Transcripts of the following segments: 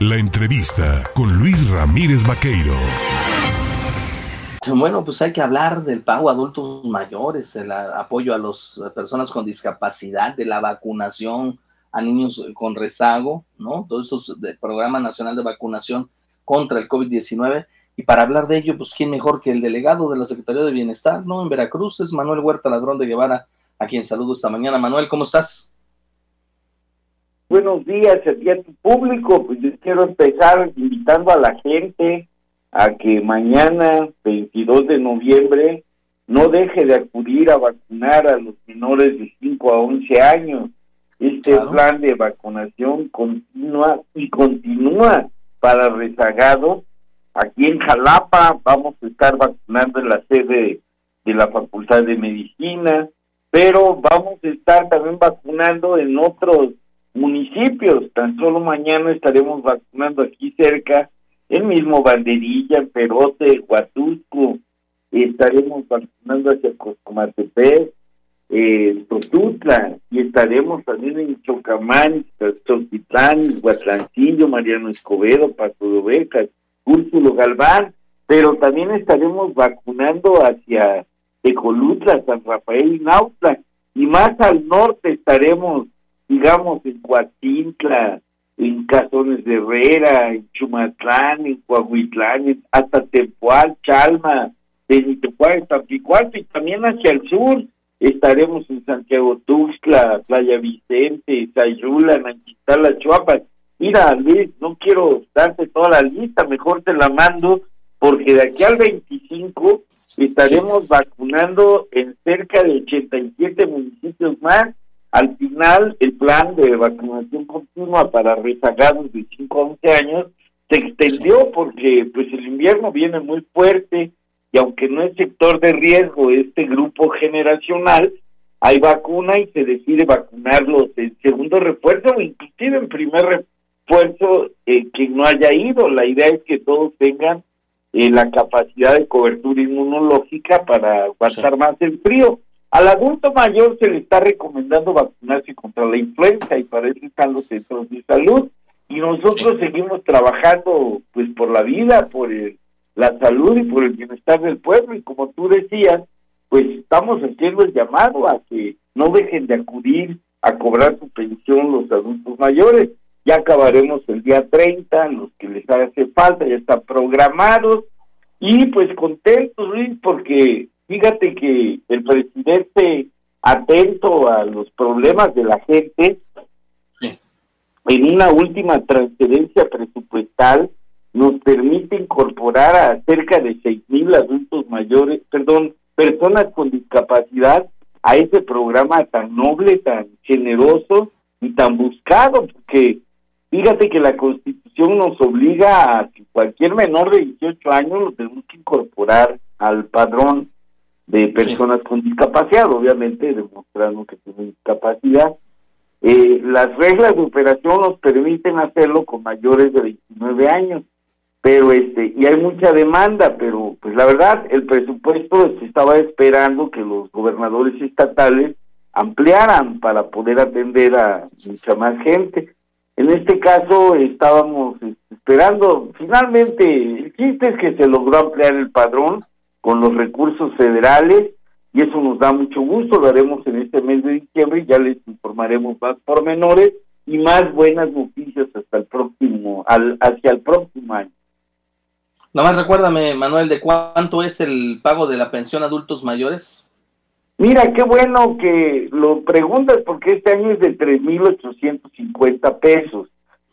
La entrevista con Luis Ramírez Vaqueiro. Bueno, pues hay que hablar del pago a adultos mayores, el apoyo a las personas con discapacidad, de la vacunación a niños con rezago, ¿no? Todo eso del Programa Nacional de Vacunación contra el COVID-19. Y para hablar de ello, pues quién mejor que el delegado de la Secretaría de Bienestar, ¿no? En Veracruz es Manuel Huerta Ladrón de Guevara, a quien saludo esta mañana. Manuel, ¿cómo estás? Buenos días a ti a tu público. Pues yo quiero empezar invitando a la gente a que mañana, 22 de noviembre, no deje de acudir a vacunar a los menores de 5 a 11 años. Este plan de vacunación continúa y continúa para rezagados. Aquí en Jalapa vamos a estar vacunando en la sede de la Facultad de Medicina, pero vamos a estar también vacunando en otros municipios. Tan solo mañana estaremos vacunando aquí cerca, en mismo Banderilla, Perote, Huatusco, estaremos vacunando hacia Coscomatepec, eh, Totutla, y estaremos también en Chocamán, Totitlán, Guatlancillo, Mariano Escobedo, Paso de Ovejas, Úrsulo Galván, pero también estaremos vacunando hacia Ecolutla, San Rafael y Nautla, y más al norte estaremos, digamos, en Coatintla, en Cazones de Herrera, en Chumatlán, en Coahuitlán, hasta Tempoal, Chalma, Benito Juárez, Tampicualto y también hacia el sur estaremos en Santiago Tuxtla, Playa Vicente, Sayula, Nanchitala, Chuapas. Mira, Luis, no quiero darte toda la lista, mejor te la mando, porque de aquí al 25 estaremos vacunando en cerca de 87 municipios más. Al final, el plan de vacunación continua para rezagados de 5 a 11 años se extendió porque pues el invierno viene muy fuerte, y aunque no es sector de riesgo este grupo generacional, hay vacuna y se decide vacunarlos en segundo refuerzo o inclusive en primer refuerzo eh, que no haya ido. La idea es que todos tengan eh, la capacidad de cobertura inmunológica para aguantar más el frío. Al adulto mayor se le está recomendando vacunarse contra la influenza y para eso están los centros de salud y nosotros seguimos trabajando pues por la vida, por el la salud y por el bienestar del pueblo. Y como tú decías, pues estamos haciendo el llamado a que no dejen de acudir a cobrar su pensión los adultos mayores. Ya acabaremos el día 30, los que les hace falta ya están programados. Y pues contentos, Luis, porque fíjate que el presidente atento a los problemas de la gente, en una última transferencia presupuestal, nos permite incorporar a cerca de seis mil adultos mayores, perdón, personas con discapacidad a ese programa tan noble, tan generoso y tan buscado, porque fíjate que la Constitución nos obliga a que cualquier menor de 18 años lo tenemos que incorporar al padrón de personas con discapacidad, obviamente demostrando que tienen discapacidad. Eh, las reglas de operación nos permiten hacerlo con mayores de 29 años pero este y hay mucha demanda pero pues la verdad el presupuesto se estaba esperando que los gobernadores estatales ampliaran para poder atender a mucha más gente en este caso estábamos esperando finalmente el chiste es que se logró ampliar el padrón con los recursos federales y eso nos da mucho gusto. Lo haremos en este mes de diciembre y ya les informaremos más pormenores y más buenas noticias hasta el próximo al hacia el próximo año. Nomás recuérdame, Manuel, de cuánto es el pago de la pensión adultos mayores. Mira, qué bueno que lo preguntas porque este año es de 3.850 pesos,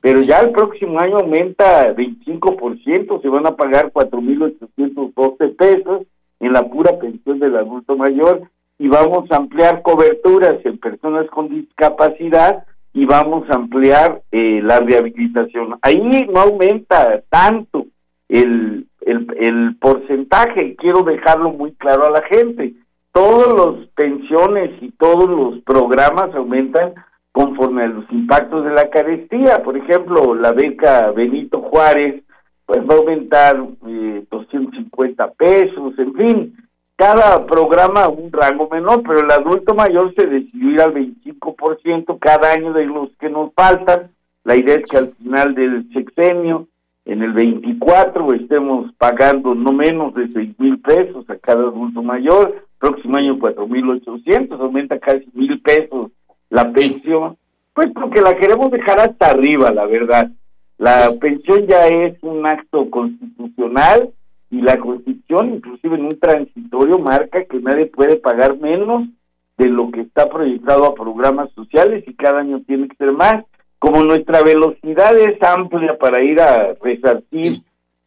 pero ya el próximo año aumenta 25%, se van a pagar 4.812 pesos en la pura pensión del adulto mayor y vamos a ampliar coberturas en personas con discapacidad y vamos a ampliar eh, la rehabilitación. Ahí no aumenta tanto, el, el, el porcentaje, quiero dejarlo muy claro a la gente. Todos los pensiones y todos los programas aumentan conforme a los impactos de la carestía. Por ejemplo, la beca Benito Juárez, pues va a aumentar eh, 250 pesos, en fin, cada programa un rango menor, pero el adulto mayor se decidió ir al 25% cada año de los que nos faltan. La idea es que al final del sexenio, en el 24, estemos pagando no menos de 6 mil pesos a cada adulto mayor, próximo año 4.800, aumenta casi mil pesos la pensión, pues porque la queremos dejar hasta arriba, la verdad. La pensión ya es un acto constitucional y la constitución, inclusive en un transitorio, marca que nadie puede pagar menos de lo que está proyectado a programas sociales y cada año tiene que ser más como nuestra velocidad es amplia para ir a resarcir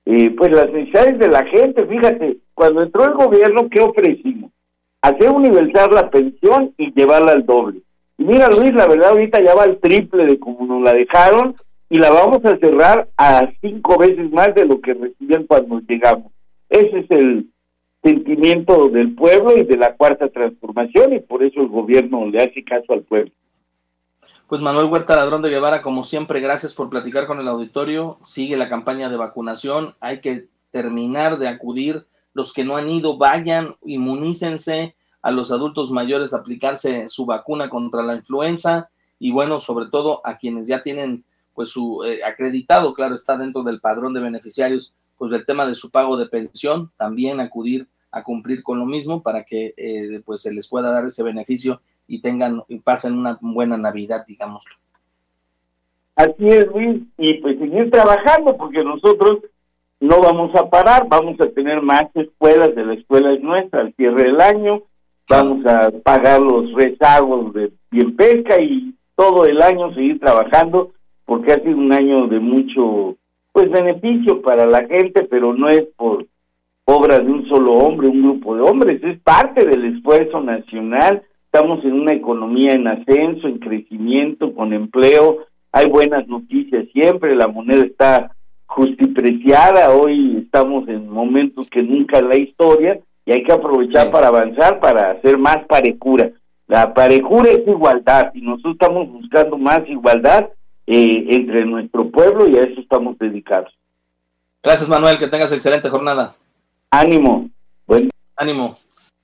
eh, pues las necesidades de la gente, fíjate, cuando entró el gobierno, ¿qué ofrecimos? Hacer universal la pensión y llevarla al doble. Y mira Luis, la verdad ahorita ya va al triple de como nos la dejaron y la vamos a cerrar a cinco veces más de lo que recibían cuando llegamos. Ese es el sentimiento del pueblo y de la cuarta transformación y por eso el gobierno le hace caso al pueblo. Pues Manuel Huerta Ladrón de Guevara, como siempre, gracias por platicar con el auditorio. Sigue la campaña de vacunación. Hay que terminar de acudir. Los que no han ido, vayan, inmunícense a los adultos mayores, aplicarse su vacuna contra la influenza y bueno, sobre todo a quienes ya tienen pues su eh, acreditado, claro, está dentro del padrón de beneficiarios, pues del tema de su pago de pensión, también acudir a cumplir con lo mismo para que eh, pues se les pueda dar ese beneficio y tengan y pasen una buena Navidad, digámoslo. Así es, Luis, y pues seguir trabajando porque nosotros no vamos a parar, vamos a tener más escuelas de la escuela es nuestra al cierre del año, vamos a pagar los rezagos de bien pesca y todo el año seguir trabajando porque ha sido un año de mucho pues beneficio para la gente, pero no es por obra de un solo hombre, un grupo de hombres, es parte del esfuerzo nacional Estamos en una economía en ascenso, en crecimiento, con empleo. Hay buenas noticias siempre. La moneda está justipreciada. Hoy estamos en momentos que nunca en la historia y hay que aprovechar para avanzar, para hacer más parecura. La parecura es igualdad y nosotros estamos buscando más igualdad eh, entre nuestro pueblo y a eso estamos dedicados. Gracias Manuel, que tengas excelente jornada. Ánimo. Ánimo.